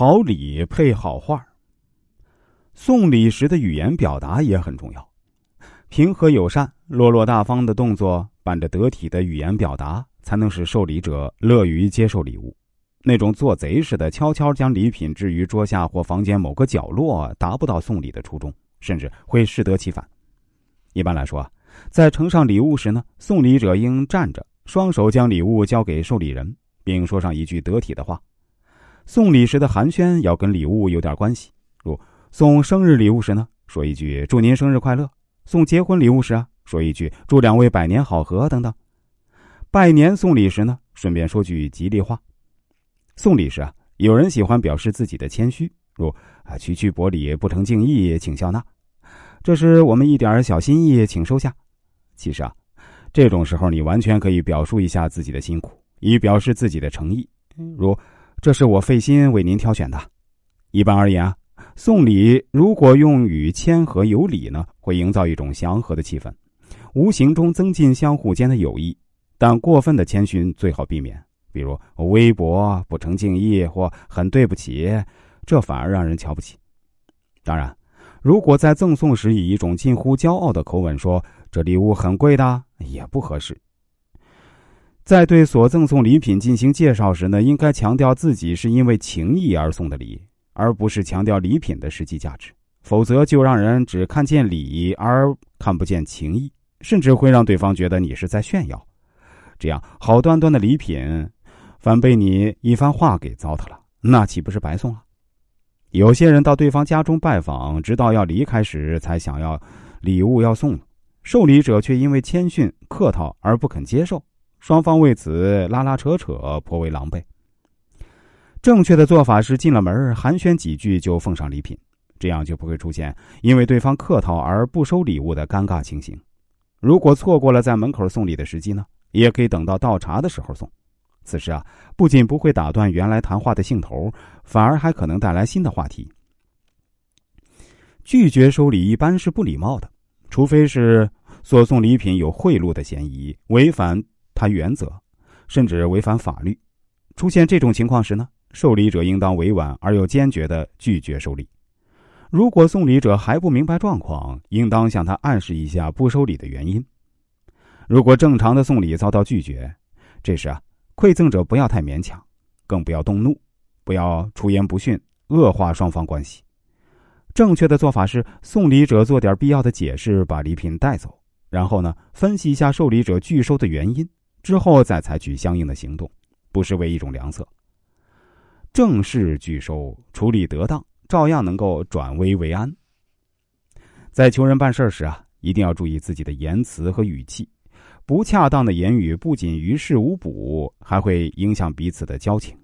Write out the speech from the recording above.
好礼配好话。送礼时的语言表达也很重要，平和友善、落落大方的动作伴着得体的语言表达，才能使受礼者乐于接受礼物。那种做贼似的悄悄将礼品置于桌下或房间某个角落，达不到送礼的初衷，甚至会适得其反。一般来说，在呈上礼物时呢，送礼者应站着，双手将礼物交给受礼人，并说上一句得体的话。送礼时的寒暄要跟礼物有点关系，如送生日礼物时呢，说一句“祝您生日快乐”；送结婚礼物时啊，说一句“祝两位百年好合”等等。拜年送礼时呢，顺便说句吉利话。送礼时啊，有人喜欢表示自己的谦虚，如“啊，区区薄礼不成敬意，请笑纳”，这是我们一点小心意，请收下。其实啊，这种时候你完全可以表述一下自己的辛苦，以表示自己的诚意，如。这是我费心为您挑选的。一般而言啊，送礼如果用语谦和有礼呢，会营造一种祥和的气氛，无形中增进相互间的友谊。但过分的谦逊最好避免，比如微薄、不成敬意或很对不起，这反而让人瞧不起。当然，如果在赠送时以一种近乎骄傲的口吻说“这礼物很贵的”，也不合适。在对所赠送礼品进行介绍时呢，应该强调自己是因为情谊而送的礼，而不是强调礼品的实际价值。否则，就让人只看见礼而看不见情谊，甚至会让对方觉得你是在炫耀。这样好端端的礼品，反被你一番话给糟蹋了，那岂不是白送了？有些人到对方家中拜访，直到要离开时才想要礼物要送，受礼者却因为谦逊客套而不肯接受。双方为此拉拉扯扯，颇为狼狈。正确的做法是进了门寒暄几句就奉上礼品，这样就不会出现因为对方客套而不收礼物的尴尬情形。如果错过了在门口送礼的时机呢，也可以等到倒茶的时候送。此时啊，不仅不会打断原来谈话的兴头，反而还可能带来新的话题。拒绝收礼一般是不礼貌的，除非是所送礼品有贿赂的嫌疑，违反。他原则，甚至违反法律。出现这种情况时呢，受礼者应当委婉而又坚决的拒绝收礼。如果送礼者还不明白状况，应当向他暗示一下不收礼的原因。如果正常的送礼遭到拒绝，这时啊，馈赠者不要太勉强，更不要动怒，不要出言不逊，恶化双方关系。正确的做法是，送礼者做点必要的解释，把礼品带走，然后呢，分析一下受礼者拒收的原因。之后再采取相应的行动，不失为一种良策。正式拒收，处理得当，照样能够转危为安。在求人办事时啊，一定要注意自己的言辞和语气，不恰当的言语不仅于事无补，还会影响彼此的交情。